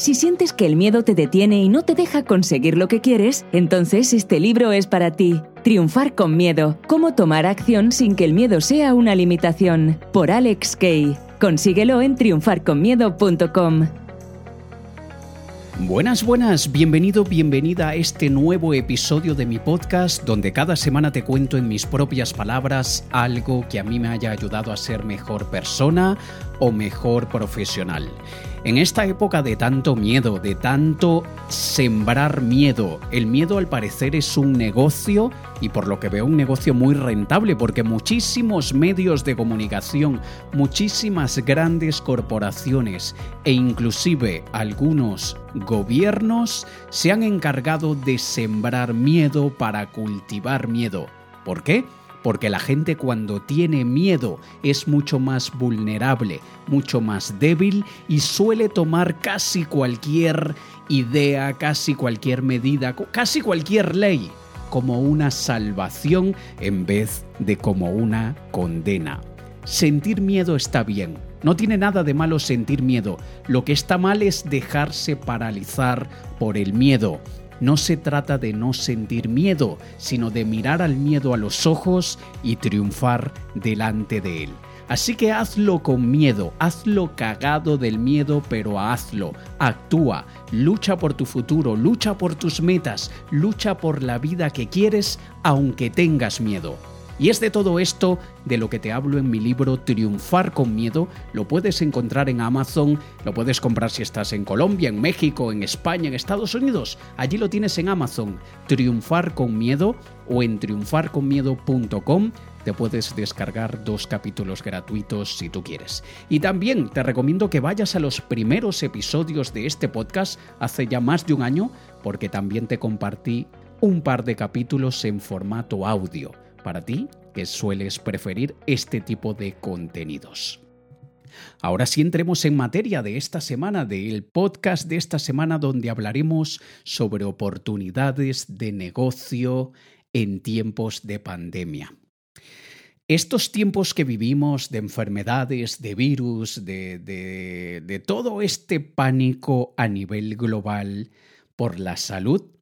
Si sientes que el miedo te detiene y no te deja conseguir lo que quieres, entonces este libro es para ti. Triunfar con miedo. Cómo tomar acción sin que el miedo sea una limitación. Por Alex Kay. Consíguelo en triunfarconmiedo.com. Buenas, buenas, bienvenido, bienvenida a este nuevo episodio de mi podcast donde cada semana te cuento en mis propias palabras algo que a mí me haya ayudado a ser mejor persona o mejor profesional. En esta época de tanto miedo, de tanto sembrar miedo, el miedo al parecer es un negocio y por lo que veo un negocio muy rentable porque muchísimos medios de comunicación, muchísimas grandes corporaciones e inclusive algunos gobiernos se han encargado de sembrar miedo para cultivar miedo. ¿Por qué? Porque la gente cuando tiene miedo es mucho más vulnerable, mucho más débil y suele tomar casi cualquier idea, casi cualquier medida, casi cualquier ley como una salvación en vez de como una condena. Sentir miedo está bien, no tiene nada de malo sentir miedo, lo que está mal es dejarse paralizar por el miedo no se trata de no sentir miedo, sino de mirar al miedo a los ojos y triunfar delante de él. Así que hazlo con miedo, hazlo cagado del miedo, pero hazlo, actúa, lucha por tu futuro, lucha por tus metas, lucha por la vida que quieres, aunque tengas miedo. Y es de todo esto de lo que te hablo en mi libro Triunfar con Miedo. Lo puedes encontrar en Amazon, lo puedes comprar si estás en Colombia, en México, en España, en Estados Unidos. Allí lo tienes en Amazon, Triunfar con Miedo o en triunfarconmiedo.com te puedes descargar dos capítulos gratuitos si tú quieres. Y también te recomiendo que vayas a los primeros episodios de este podcast hace ya más de un año, porque también te compartí un par de capítulos en formato audio para ti que sueles preferir este tipo de contenidos. Ahora sí entremos en materia de esta semana, del podcast de esta semana donde hablaremos sobre oportunidades de negocio en tiempos de pandemia. Estos tiempos que vivimos de enfermedades, de virus, de, de, todo este pánico a nivel global por la salud,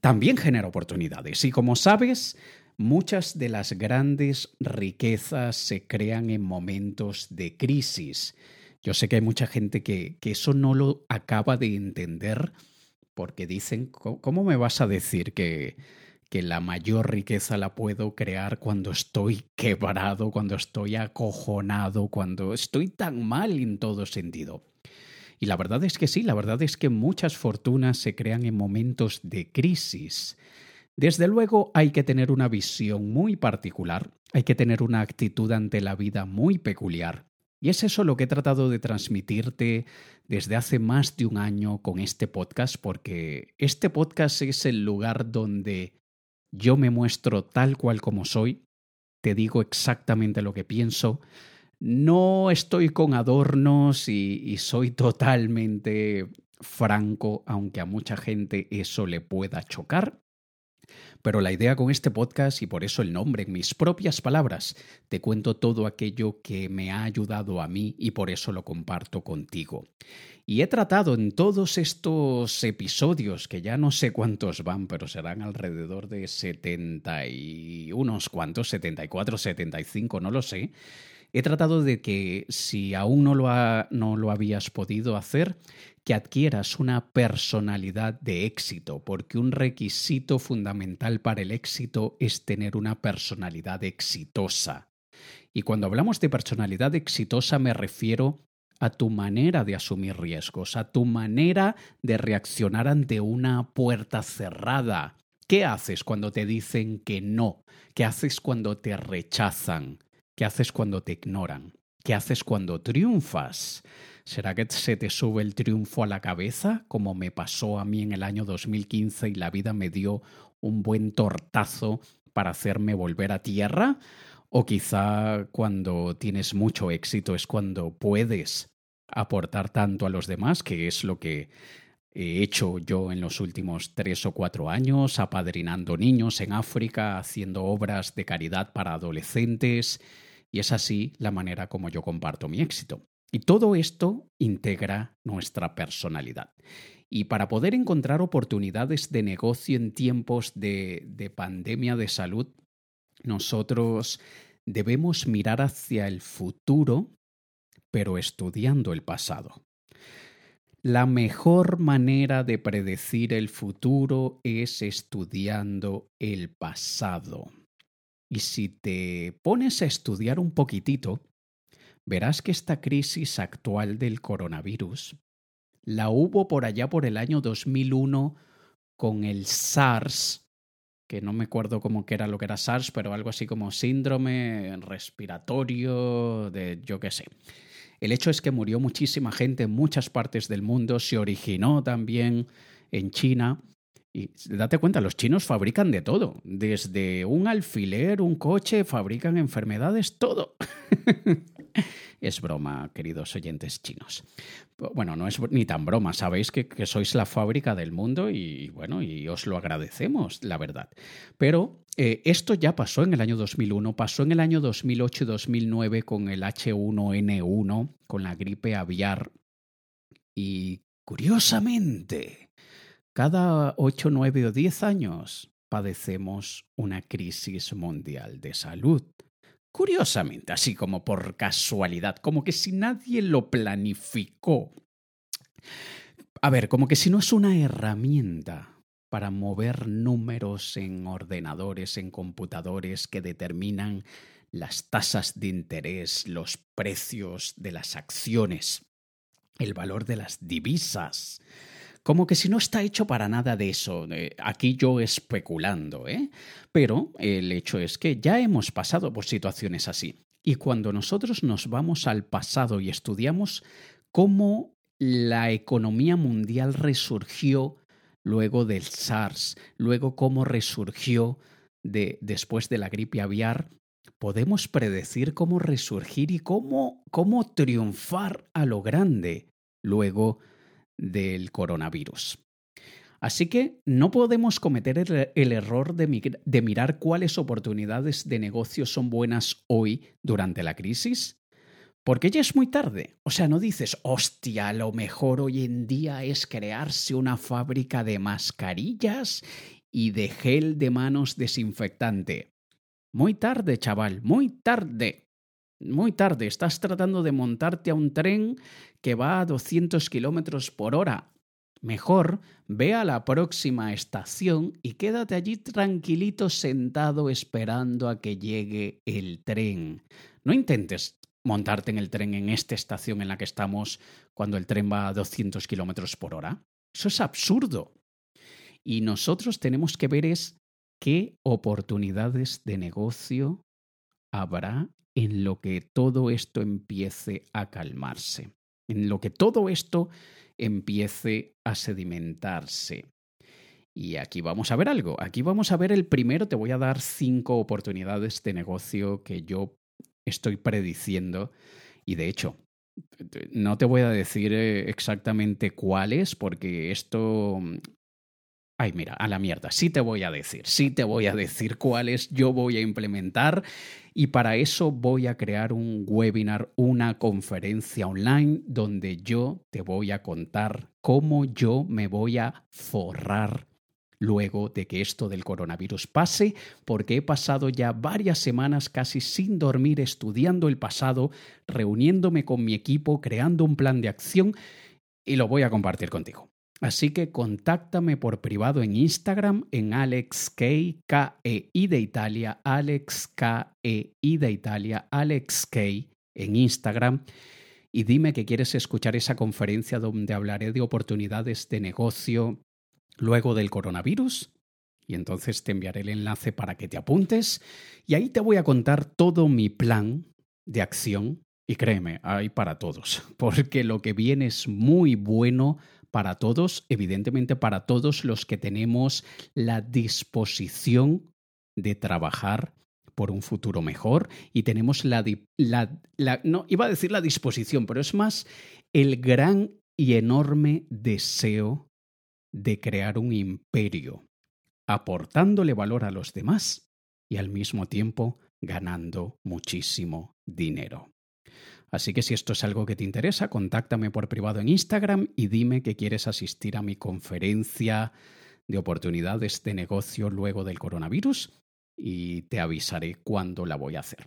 también genera oportunidades. Y como sabes, Muchas de las grandes riquezas se crean en momentos de crisis. Yo sé que hay mucha gente que, eso no lo acaba de entender porque dicen, ¿cómo me vas a decir que, que la mayor riqueza la puedo crear cuando estoy quebrado, cuando estoy acojonado, cuando estoy tan mal en todo sentido? Y la verdad es que sí, la verdad es que muchas fortunas se crean en momentos de crisis. Desde luego hay que tener una visión muy particular, hay que tener una actitud ante la vida muy peculiar. Y es eso lo que he tratado de transmitirte desde hace más de un año con este podcast, porque este podcast es el lugar donde yo me muestro tal cual como soy, te digo exactamente lo que pienso, no estoy con adornos y, soy totalmente franco, aunque a mucha gente eso le pueda chocar. Pero la idea con este podcast, y por eso el nombre, en mis propias palabras, te cuento todo aquello que me ha ayudado a mí y por eso lo comparto contigo. Y he tratado en todos estos episodios, que ya no sé cuántos van, pero serán alrededor de 70 y unos cuantos, 74, 75, no lo sé. He tratado de que si aún no lo, no lo habías podido hacer, que adquieras una personalidad de éxito, porque un requisito fundamental para el éxito es tener una personalidad exitosa. Y cuando hablamos de personalidad exitosa me refiero a tu manera de asumir riesgos, a tu manera de reaccionar ante una puerta cerrada. ¿Qué haces cuando te dicen que no? ¿Qué haces cuando te rechazan? ¿Qué haces cuando te ignoran? ¿Qué haces cuando triunfas? ¿Será que se te sube el triunfo a la cabeza, como me pasó a mí en el año 2015 y la vida me dio un buen tortazo para hacerme volver a tierra? ¿O quizá cuando tienes mucho éxito es cuando puedes aportar tanto a los demás, que es lo que he hecho yo en los últimos tres o cuatro años, apadrinando niños en África, haciendo obras de caridad para adolescentes, y es así la manera como yo comparto mi éxito. Y todo esto integra nuestra personalidad. Y para poder encontrar oportunidades de negocio en tiempos de, de pandemia de salud, nosotros debemos mirar hacia el futuro, pero estudiando el pasado. La mejor manera de predecir el futuro es estudiando el pasado. Y si te pones a estudiar un poquitito, verás que esta crisis actual del coronavirus la hubo por allá por el año 2001 con el SARS, que no me acuerdo cómo que era lo que era SARS, pero algo así como síndrome respiratorio de yo qué sé. El hecho es que murió muchísima gente en muchas partes del mundo, se originó también en China. Y date cuenta, los chinos fabrican de todo, desde un alfiler, un coche, fabrican enfermedades, todo. Es broma, queridos oyentes chinos. Bueno, no es ni tan broma, sabéis que, sois la fábrica del mundo y bueno, y os lo agradecemos, la verdad. Pero eh, esto ya pasó en el año 2001, pasó en el año 2008 y 2009 con el H1N1, con la gripe aviar. Y curiosamente, cada 8, 9 o 10 años padecemos una crisis mundial de salud. Curiosamente, así como por casualidad, como que si nadie lo planificó. A ver, como que si no es una herramienta para mover números en ordenadores, en computadores que determinan las tasas de interés, los precios de las acciones, el valor de las divisas, como que si no está hecho para nada de eso. Aquí yo especulando, ¿eh? Pero el hecho es que ya hemos pasado por situaciones así. Y cuando nosotros nos vamos al pasado y estudiamos cómo la economía mundial resurgió luego del SARS, luego cómo resurgió de, después de la gripe aviar, podemos predecir cómo resurgir y cómo, cómo triunfar a lo grande luego del coronavirus. Así que no podemos cometer el, error de, mirar cuáles oportunidades de negocio son buenas hoy durante la crisis, porque ya es muy tarde. O sea, no dices, hostia, lo mejor hoy en día es crearse una fábrica de mascarillas y de gel de manos desinfectante. Muy tarde, chaval, muy tarde. Muy tarde, estás tratando de montarte a un tren que va a 200 kilómetros por hora. Mejor ve a la próxima estación y quédate allí tranquilito sentado esperando a que llegue el tren. No intentes montarte en el tren en esta estación en la que estamos cuando el tren va a 200 kilómetros por hora. Eso es absurdo. Y nosotros tenemos que ver es qué oportunidades de negocio habrá en lo que todo esto empiece a calmarse, en lo que todo esto empiece a sedimentarse. Y aquí vamos a ver algo, aquí vamos a ver el primero, te voy a dar cinco oportunidades de negocio que yo estoy prediciendo y de hecho no te voy a decir eh, exactamente cuáles porque esto Ay, mira, a la mierda, sí te voy a decir, sí te voy a decir cuáles yo voy a implementar y para eso voy a crear un webinar, una conferencia online donde yo te voy a contar cómo yo me voy a forrar luego de que esto del coronavirus pase, porque he pasado ya varias semanas casi sin dormir estudiando el pasado, reuniéndome con mi equipo, creando un plan de acción y lo voy a compartir contigo. Así que contáctame por privado en Instagram en AlexK, K-E-I de Italia, Alex K-E-I de Italia, Alex en Instagram y dime que quieres escuchar esa conferencia donde hablaré de oportunidades de negocio luego del coronavirus. Y entonces te enviaré el enlace para que te apuntes y ahí te voy a contar todo mi plan de acción. Y créeme, hay para todos, porque lo que viene es muy bueno para todos, evidentemente para todos los que tenemos la disposición de trabajar por un futuro mejor y tenemos la, no iba a decir la disposición, pero es más el gran y enorme deseo de crear un imperio, aportándole valor a los demás y al mismo tiempo ganando muchísimo dinero. Así que si esto es algo que te interesa, contáctame por privado en Instagram y dime que quieres asistir a mi conferencia de oportunidades de negocio luego del coronavirus y te avisaré cuándo la voy a hacer.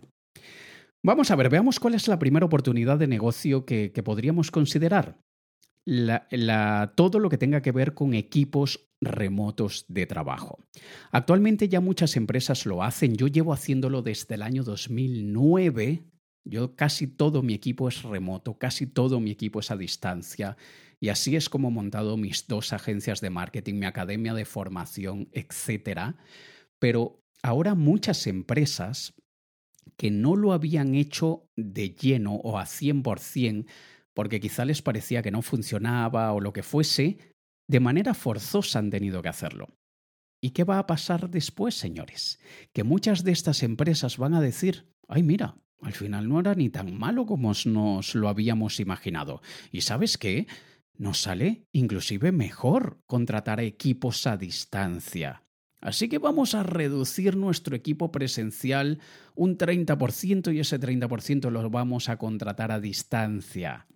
Vamos a ver, veamos cuál es la primera oportunidad de negocio que, podríamos considerar. todo lo que tenga que ver con equipos remotos de trabajo. Actualmente ya muchas empresas lo hacen, yo llevo haciéndolo desde el año 2009. Yo casi todo mi equipo es remoto, casi todo mi equipo es a distancia y así es como he montado mis dos agencias de marketing, mi academia de formación, etcétera. Pero ahora muchas empresas que no lo habían hecho de lleno o a 100%, porque quizá les parecía que no funcionaba o lo que fuese, de manera forzosa han tenido que hacerlo. ¿Y qué va a pasar después, señores? Que muchas de estas empresas van a decir, ay mira, al final no era ni tan malo como nos lo habíamos imaginado. ¿Y sabes qué? Nos sale inclusive mejor contratar equipos a distancia. Así que vamos a reducir nuestro equipo presencial un 30% y ese 30% lo vamos a contratar a distancia.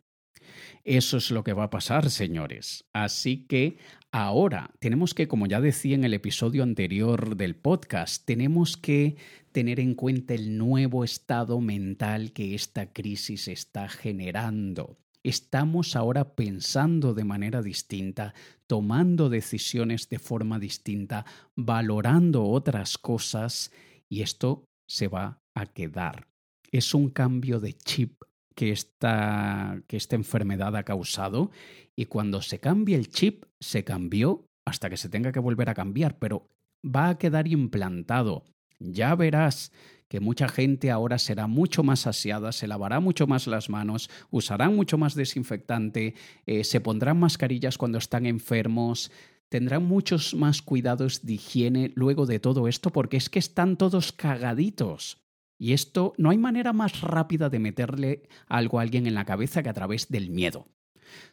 Eso es lo que va a pasar, señores. Así que ahora tenemos que, como ya decía en el episodio anterior del podcast, tenemos que tener en cuenta el nuevo estado mental que esta crisis está generando estamos ahora pensando de manera distinta, tomando decisiones de forma distinta, valorando otras cosas y esto se va a quedar. Es un cambio de chip que esta, que esta enfermedad ha causado y cuando se cambie el chip, se cambió hasta que se tenga que volver a cambiar, pero va a quedar implantado. Ya verás que mucha gente ahora será mucho más aseada, se lavará mucho más las manos, usarán mucho más desinfectante, eh, se pondrán mascarillas cuando están enfermos, tendrán muchos más cuidados de higiene luego de todo esto porque es que están todos cagaditos. Y esto no hay manera más rápida de meterle algo a alguien en la cabeza que a través del miedo.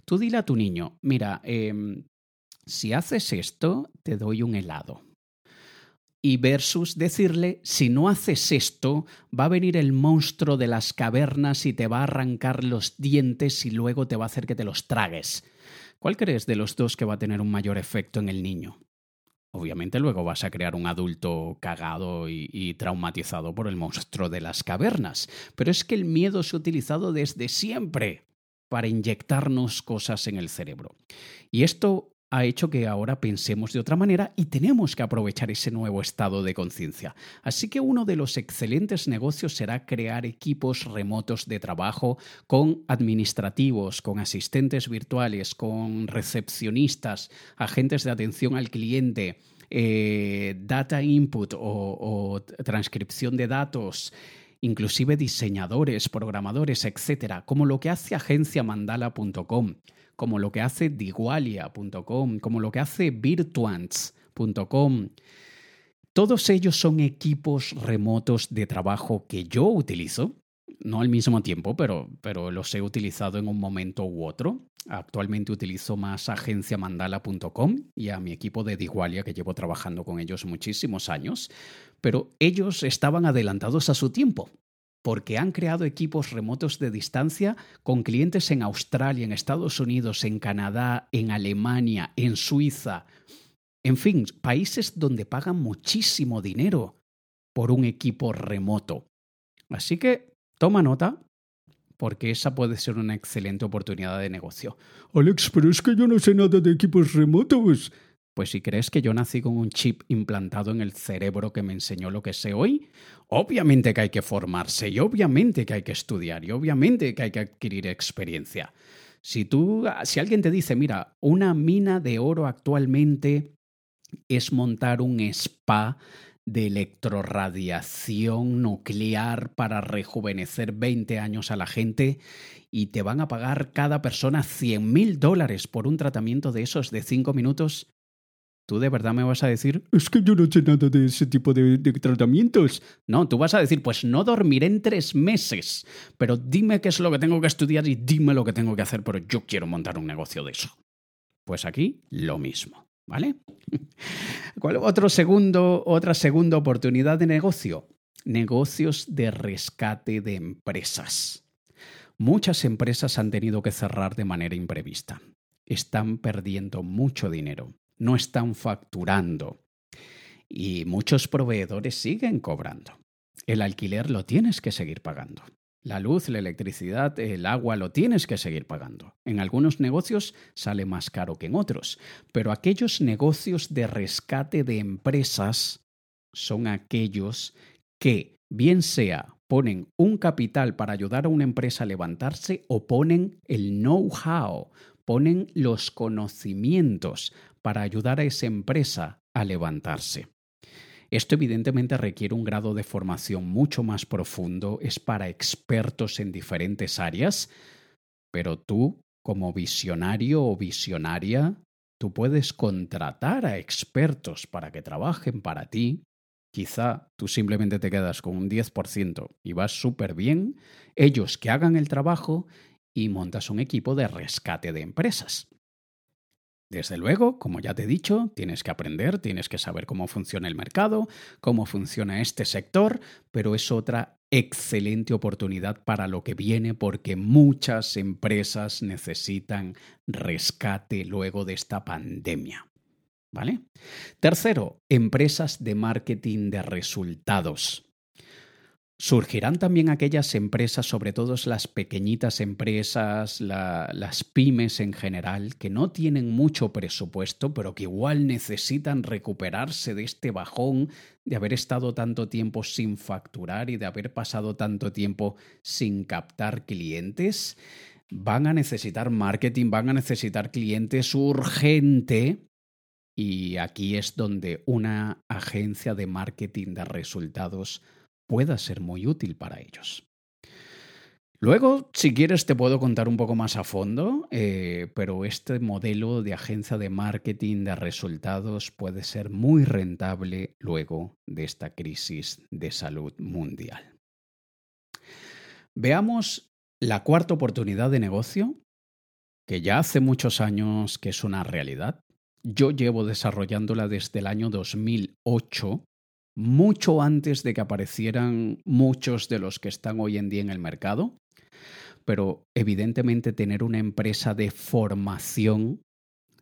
Tú dile a tu niño, mira, em, si haces esto, te doy un helado y versus decirle, si no haces esto, va a venir el monstruo de las cavernas y te va a arrancar los dientes y luego te va a hacer que te los tragues. ¿Cuál crees de los dos que va a tener un mayor efecto en el niño? Obviamente luego vas a crear un adulto cagado y, traumatizado por el monstruo de las cavernas. Pero es que el miedo se ha utilizado desde siempre para inyectarnos cosas en el cerebro. Y esto ha hecho que ahora pensemos de otra manera y tenemos que aprovechar ese nuevo estado de conciencia. Así que uno de los excelentes negocios será crear equipos remotos de trabajo con administrativos, con asistentes virtuales, con recepcionistas, agentes de atención al cliente, eh, data input o transcripción de datos inclusive diseñadores, programadores, etcétera, como lo que hace agenciamandala.com como lo que hace Digualia.com, como lo que hace Virtuants.com. Todos ellos son equipos remotos de trabajo que yo utilizo, no al mismo tiempo, pero, pero los he utilizado en un momento u otro. Actualmente utilizo más agenciamandala.com y a mi equipo de Digualia, que llevo trabajando con ellos muchísimos años, pero ellos estaban adelantados a su tiempo porque han creado equipos remotos de distancia con clientes en Australia, en Estados Unidos, en Canadá, en Alemania, en Suiza. En fin, países donde pagan muchísimo dinero por un equipo remoto. Así que toma nota, porque esa puede ser una excelente oportunidad de negocio. Alex, pero es que yo no sé nada de equipos remotos. Pues si crees que yo nací con un chip implantado en el cerebro que me enseñó lo que sé hoy, obviamente que hay que formarse y obviamente que hay que estudiar y obviamente que hay que adquirir experiencia. Si tú, si alguien te dice, mira, una mina de oro actualmente es montar un spa de electroradiación nuclear para rejuvenecer 20 años a la gente y te van a pagar cada persona 100 mil dólares por un tratamiento de esos de 5 minutos, ¿Tú de verdad me vas a decir? Es que yo no sé nada de ese tipo de, tratamientos. No, tú vas a decir, pues no dormiré en tres meses, pero dime qué es lo que tengo que estudiar y dime lo que tengo que hacer, pero yo quiero montar un negocio de eso. Pues aquí lo mismo, ¿vale? ¿Cuál otro segundo, otra segunda oportunidad de negocio? Negocios de rescate de empresas. Muchas empresas han tenido que cerrar de manera imprevista. Están perdiendo mucho dinero, no están facturando y muchos proveedores siguen cobrando. El alquiler lo tienes que seguir pagando. La luz, la electricidad, el agua lo tienes que seguir pagando. En algunos negocios sale más caro que en otros, pero aquellos negocios de rescate de empresas son aquellos que, bien sea, ponen un capital para ayudar a una empresa a levantarse o ponen el know-how, ponen los conocimientos para ayudar a esa empresa a levantarse. Esto evidentemente requiere un grado de formación mucho más profundo, es para expertos en diferentes áreas, pero tú, como visionario o visionaria, tú puedes contratar a expertos para que trabajen para ti. Quizá tú simplemente te quedas con un 10% y vas súper bien, ellos que hagan el trabajo y montas un equipo de rescate de empresas. Desde luego, como ya te he dicho, tienes que aprender, tienes que saber cómo funciona el mercado, cómo funciona este sector, pero es otra excelente oportunidad para lo que viene porque muchas empresas necesitan rescate luego de esta pandemia. ¿Vale? Tercero, empresas de marketing de resultados. Surgirán también aquellas empresas, sobre todo las pequeñitas empresas, las pymes en general, que no tienen mucho presupuesto, pero que igual necesitan recuperarse de este bajón de haber estado tanto tiempo sin facturar y de haber pasado tanto tiempo sin captar clientes. Van a necesitar marketing, van a necesitar clientes urgente. Y aquí es donde una agencia de marketing de resultados pueda ser muy útil para ellos. Luego, si quieres, te puedo contar un poco más a fondo, eh, pero este modelo de agencia de marketing de resultados puede ser muy rentable luego de esta crisis de salud mundial. Veamos la cuarta oportunidad de negocio, que ya hace muchos años que es una realidad. Yo llevo desarrollándola desde el año 2008 mucho antes de que aparecieran muchos de los que están hoy en día en el mercado, pero evidentemente tener una empresa de formación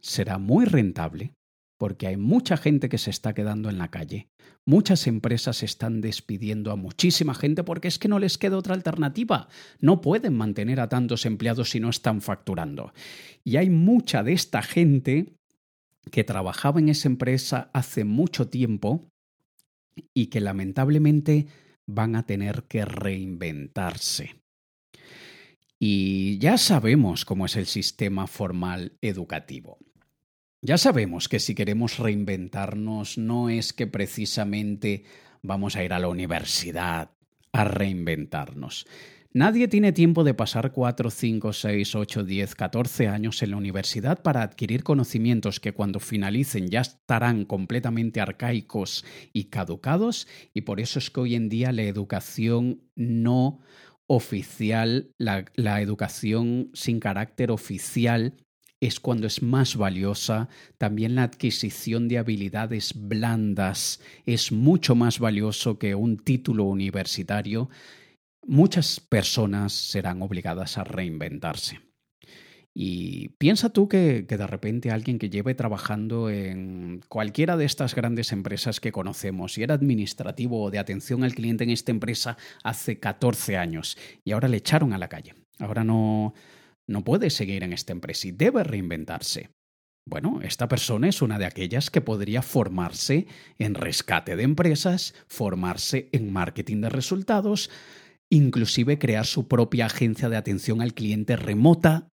será muy rentable porque hay mucha gente que se está quedando en la calle. Muchas empresas están despidiendo a muchísima gente porque es que no les queda otra alternativa. No pueden mantener a tantos empleados si no están facturando. Y hay mucha de esta gente que trabajaba en esa empresa hace mucho tiempo y que lamentablemente van a tener que reinventarse. Y ya sabemos cómo es el sistema formal educativo. Ya sabemos que si queremos reinventarnos no es que precisamente vamos a ir a la universidad a reinventarnos, Nadie tiene tiempo de pasar 4, 5, 6, 8, 10, 14 años en la universidad para adquirir conocimientos que cuando finalicen ya estarán completamente arcaicos y caducados y por eso es que hoy en día la educación no oficial, la, la educación sin carácter oficial es cuando es más valiosa. También la adquisición de habilidades blandas es mucho más valioso que un título universitario muchas personas serán obligadas a reinventarse. Y piensa tú que, de repente alguien que lleve trabajando en cualquiera de estas grandes empresas que conocemos y era administrativo o de atención al cliente en esta empresa hace 14 años y ahora le echaron a la calle. Ahora no, no puede seguir en esta empresa y debe reinventarse. Bueno, esta persona es una de aquellas que podría formarse en rescate de empresas, formarse en marketing de resultados, inclusive crear su propia agencia de atención al cliente remota,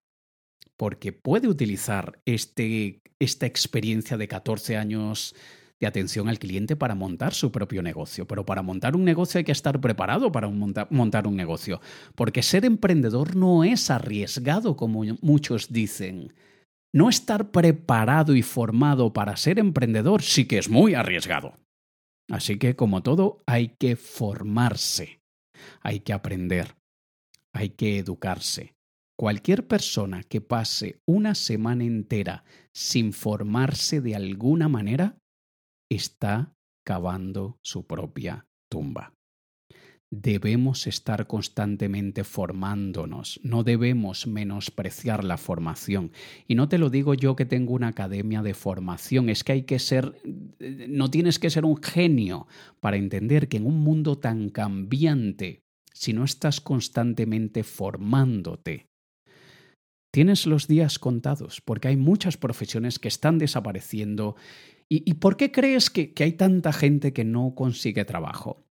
porque puede utilizar este, esta experiencia de 14 años de atención al cliente para montar su propio negocio. Pero para montar un negocio hay que estar preparado para montar un negocio, porque ser emprendedor no es arriesgado como muchos dicen. No estar preparado y formado para ser emprendedor sí que es muy arriesgado. Así que, como todo, hay que formarse hay que aprender, hay que educarse. Cualquier persona que pase una semana entera sin formarse de alguna manera está cavando su propia tumba. Debemos estar constantemente formándonos, no debemos menospreciar la formación. Y no te lo digo yo que tengo una academia de formación, es que hay que ser, no tienes que ser un genio para entender que en un mundo tan cambiante, si no estás constantemente formándote, tienes los días contados, porque hay muchas profesiones que están desapareciendo. ¿Y, por qué crees que hay tanta gente que no consigue trabajo?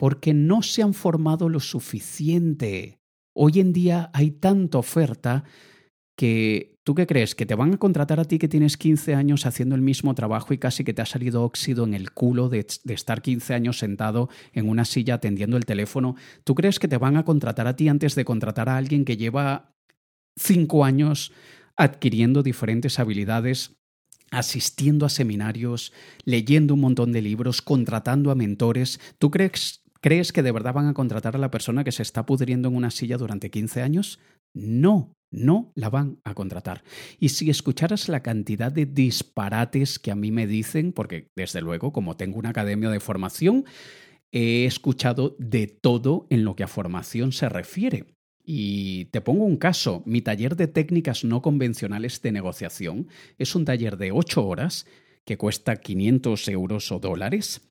Porque no se han formado lo suficiente. Hoy en día hay tanta oferta que ¿tú qué crees? ¿Que te van a contratar a ti que tienes 15 años haciendo el mismo trabajo y casi que te ha salido óxido en el culo de, estar 15 años sentado en una silla atendiendo el teléfono? ¿Tú crees que te van a contratar a ti antes de contratar a alguien que lleva 5 años adquiriendo diferentes habilidades asistiendo a seminarios, leyendo un montón de libros, contratando a mentores. ¿Tú crees, ¿Crees que de verdad van a contratar a la persona que se está pudriendo en una silla durante 15 años? No, no la van a contratar. Y si escucharas la cantidad de disparates que a mí me dicen, porque desde luego, como tengo una academia de formación, he escuchado de todo en lo que a formación se refiere. Y te pongo un caso, mi taller de técnicas no convencionales de negociación es un taller de 8 horas que cuesta 500 euros o dólares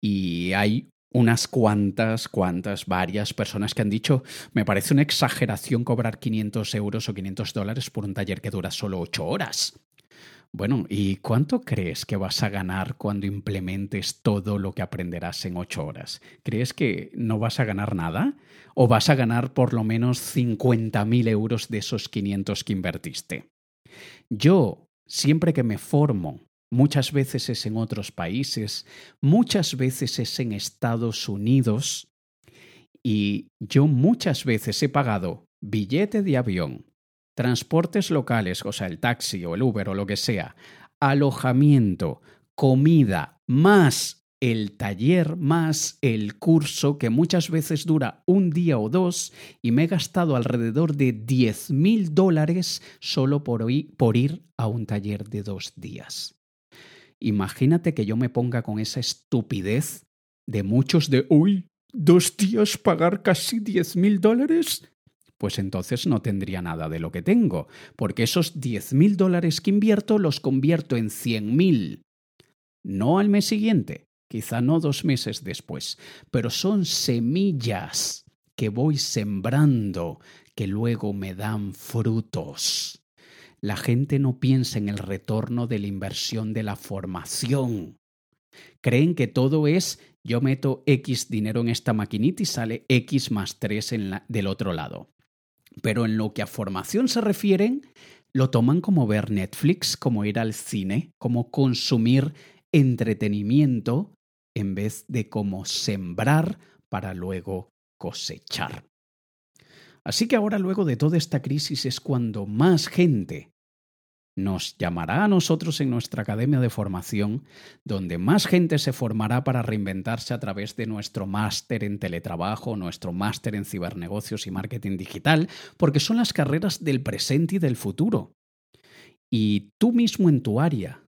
y hay unas cuantas, cuantas, varias personas que han dicho, me parece una exageración cobrar 500 euros o 500 dólares por un taller que dura solo 8 horas. Bueno, ¿y cuánto crees que vas a ganar cuando implementes todo lo que aprenderás en 8 horas? ¿Crees que no vas a ganar nada? ¿O vas a ganar por lo menos 50.000 euros de esos 500 que invertiste? Yo, siempre que me formo muchas veces es en otros países, muchas veces es en Estados Unidos y yo muchas veces he pagado billete de avión, transportes locales, o sea, el taxi o el Uber o lo que sea, alojamiento, comida, más el taller, más el curso, que muchas veces dura un día o dos, y me he gastado alrededor de 10 mil dólares solo por, por ir a un taller de dos días. Imagínate que yo me ponga con esa estupidez de muchos de, uy, dos días pagar casi diez mil dólares. Pues entonces no tendría nada de lo que tengo, porque esos diez mil dólares que invierto los convierto en cien mil. No al mes siguiente, quizá no dos meses después, pero son semillas que voy sembrando que luego me dan frutos la gente no piensa en el retorno de la inversión de la formación. Creen que todo es yo meto X dinero en esta maquinita y sale X más 3 del otro lado. Pero en lo que a formación se refieren, lo toman como ver Netflix, como ir al cine, como consumir entretenimiento, en vez de como sembrar para luego cosechar. Así que ahora luego de toda esta crisis es cuando más gente nos llamará a nosotros en nuestra academia de formación, donde más gente se formará para reinventarse a través de nuestro máster en teletrabajo, nuestro máster en cibernegocios y marketing digital, porque son las carreras del presente y del futuro. Y tú mismo en tu área,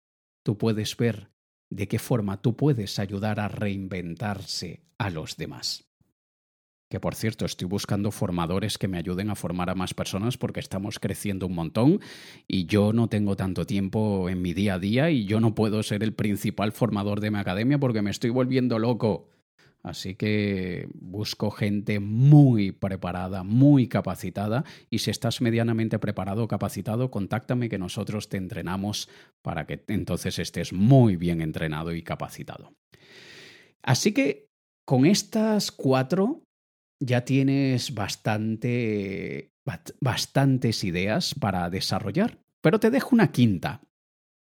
tú puedes ver de qué forma tú puedes ayudar a reinventarse a los demás que por cierto estoy buscando formadores que me ayuden a formar a más personas porque estamos creciendo un montón y yo no tengo tanto tiempo en mi día a día y yo no puedo ser el principal formador de mi academia porque me estoy volviendo loco. Así que busco gente muy preparada, muy capacitada y si estás medianamente preparado o capacitado, contáctame que nosotros te entrenamos para que entonces estés muy bien entrenado y capacitado. Así que con estas cuatro ya tienes bastante, bastantes ideas para desarrollar, pero te dejo una quinta.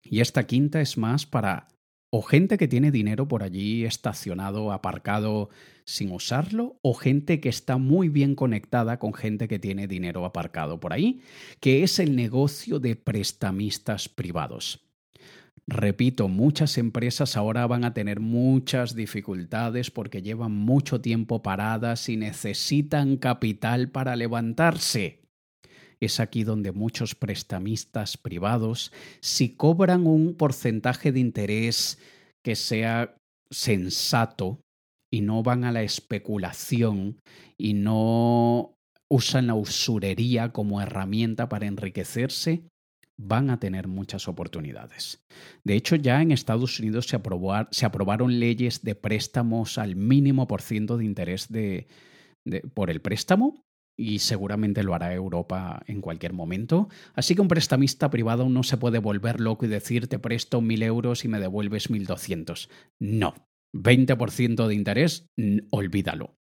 Y esta quinta es más para o gente que tiene dinero por allí estacionado, aparcado sin usarlo, o gente que está muy bien conectada con gente que tiene dinero aparcado por ahí, que es el negocio de prestamistas privados. Repito, muchas empresas ahora van a tener muchas dificultades porque llevan mucho tiempo paradas y necesitan capital para levantarse. Es aquí donde muchos prestamistas privados, si cobran un porcentaje de interés que sea sensato, y no van a la especulación y no usan la usurería como herramienta para enriquecerse, van a tener muchas oportunidades. De hecho, ya en Estados Unidos se, aprobaron leyes de préstamos al mínimo por ciento de interés de, por el préstamo y seguramente lo hará Europa en cualquier momento. Así que un prestamista privado no se puede volver loco y decir te presto mil euros y me devuelves mil doscientos. No. 20% de interés, olvídalo.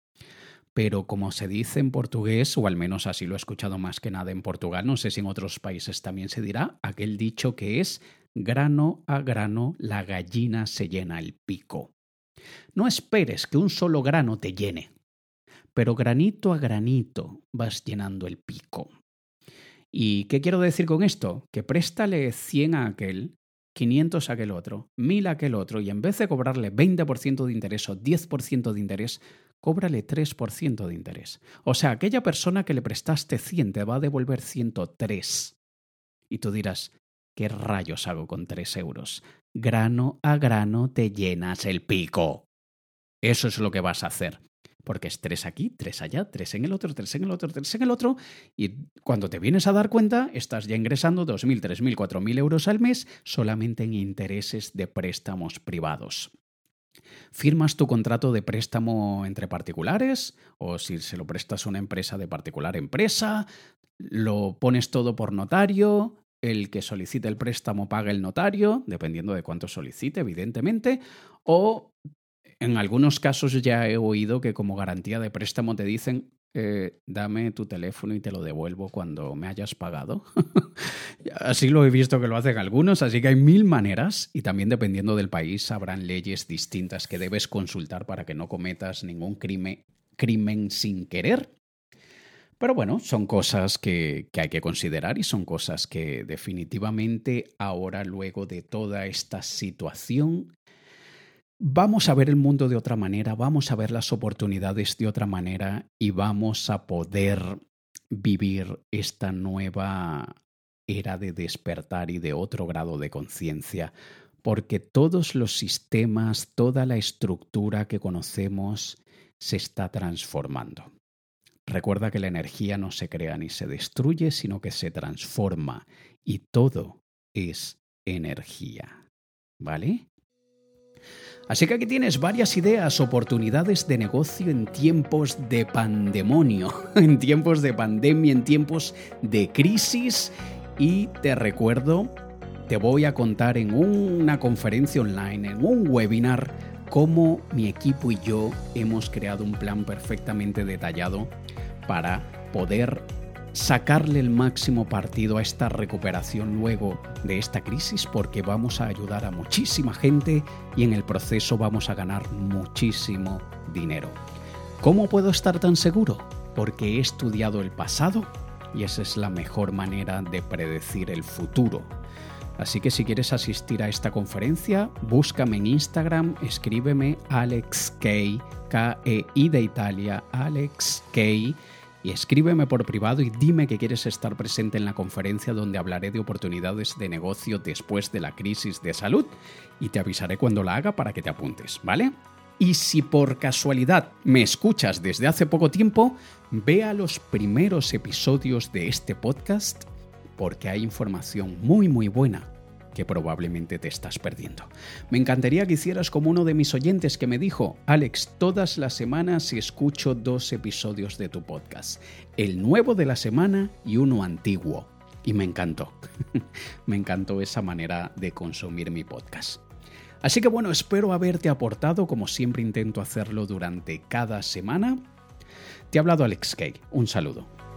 Pero como se dice en portugués, o al menos así lo he escuchado más que nada en Portugal, no sé si en otros países también se dirá, aquel dicho que es grano a grano la gallina se llena el pico. No esperes que un solo grano te llene, pero granito a granito vas llenando el pico. ¿Y qué quiero decir con esto? Que préstale 100 a aquel 500 a aquel otro, 1000 a aquel otro, y en vez de cobrarle 20% de interés o 10% de interés, cóbrale 3% de interés. O sea, aquella persona que le prestaste 100 te va a devolver 103. Y tú dirás, ¿qué rayos hago con 3 euros? Grano a grano te llenas el pico. Eso es lo que vas a hacer porque es tres aquí, tres allá, tres en el otro, tres en el otro, tres en el otro, y cuando te vienes a dar cuenta, estás ya ingresando 2.000, 3.000, 4.000 euros al mes solamente en intereses de préstamos privados. Firmas tu contrato de préstamo entre particulares o si se lo prestas a una empresa de particular empresa, lo pones todo por notario, el que solicite el préstamo paga el notario, dependiendo de cuánto solicite, evidentemente, o en algunos casos ya he oído que como garantía de préstamo te dicen, eh, dame tu teléfono y te lo devuelvo cuando me hayas pagado. así lo he visto que lo hacen algunos, así que hay mil maneras y también dependiendo del país habrán leyes distintas que debes consultar para que no cometas ningún crimen, crimen sin querer. Pero bueno, son cosas que, que hay que considerar y son cosas que definitivamente ahora, luego de toda esta situación, vamos a ver el mundo de otra manera, vamos a ver las oportunidades de otra manera y vamos a poder vivir esta nueva era de despertar y de otro grado de conciencia, porque todos los sistemas, toda la estructura que conocemos se está transformando. Recuerda que la energía no se crea ni se destruye, sino que se transforma y todo es energía. ¿Vale? Así que aquí tienes varias ideas, oportunidades de negocio en tiempos de pandemonio, en tiempos de pandemia, en tiempos de crisis. Y te recuerdo, te voy a contar en una conferencia online, en un webinar, cómo mi equipo y yo hemos creado un plan perfectamente detallado para poder sacarle el máximo partido a esta recuperación luego de esta crisis porque vamos a ayudar a muchísima gente y en el proceso vamos a ganar muchísimo dinero. ¿Cómo puedo estar tan seguro? Porque he estudiado el pasado y esa es la mejor manera de predecir el futuro. Así que si quieres asistir a esta conferencia, búscame en Instagram, escríbeme Alex K-E-I de Italia, Alex y escríbeme por privado y dime que quieres estar presente en la conferencia donde hablaré de oportunidades de negocio después de la crisis de salud y te avisaré cuando la haga para que te apuntes, ¿vale? Y si por casualidad me escuchas desde hace poco tiempo, vea los primeros episodios de este podcast porque hay información muy muy buena que probablemente te estás perdiendo. Me encantaría que hicieras como uno de mis oyentes que me dijo, Alex, todas las semanas escucho dos episodios de tu podcast, el nuevo de la semana y uno antiguo. Y me encantó, me encantó esa manera de consumir mi podcast. Así que bueno, espero haberte aportado, como siempre intento hacerlo durante cada semana. Te ha hablado Alex Kay, un saludo.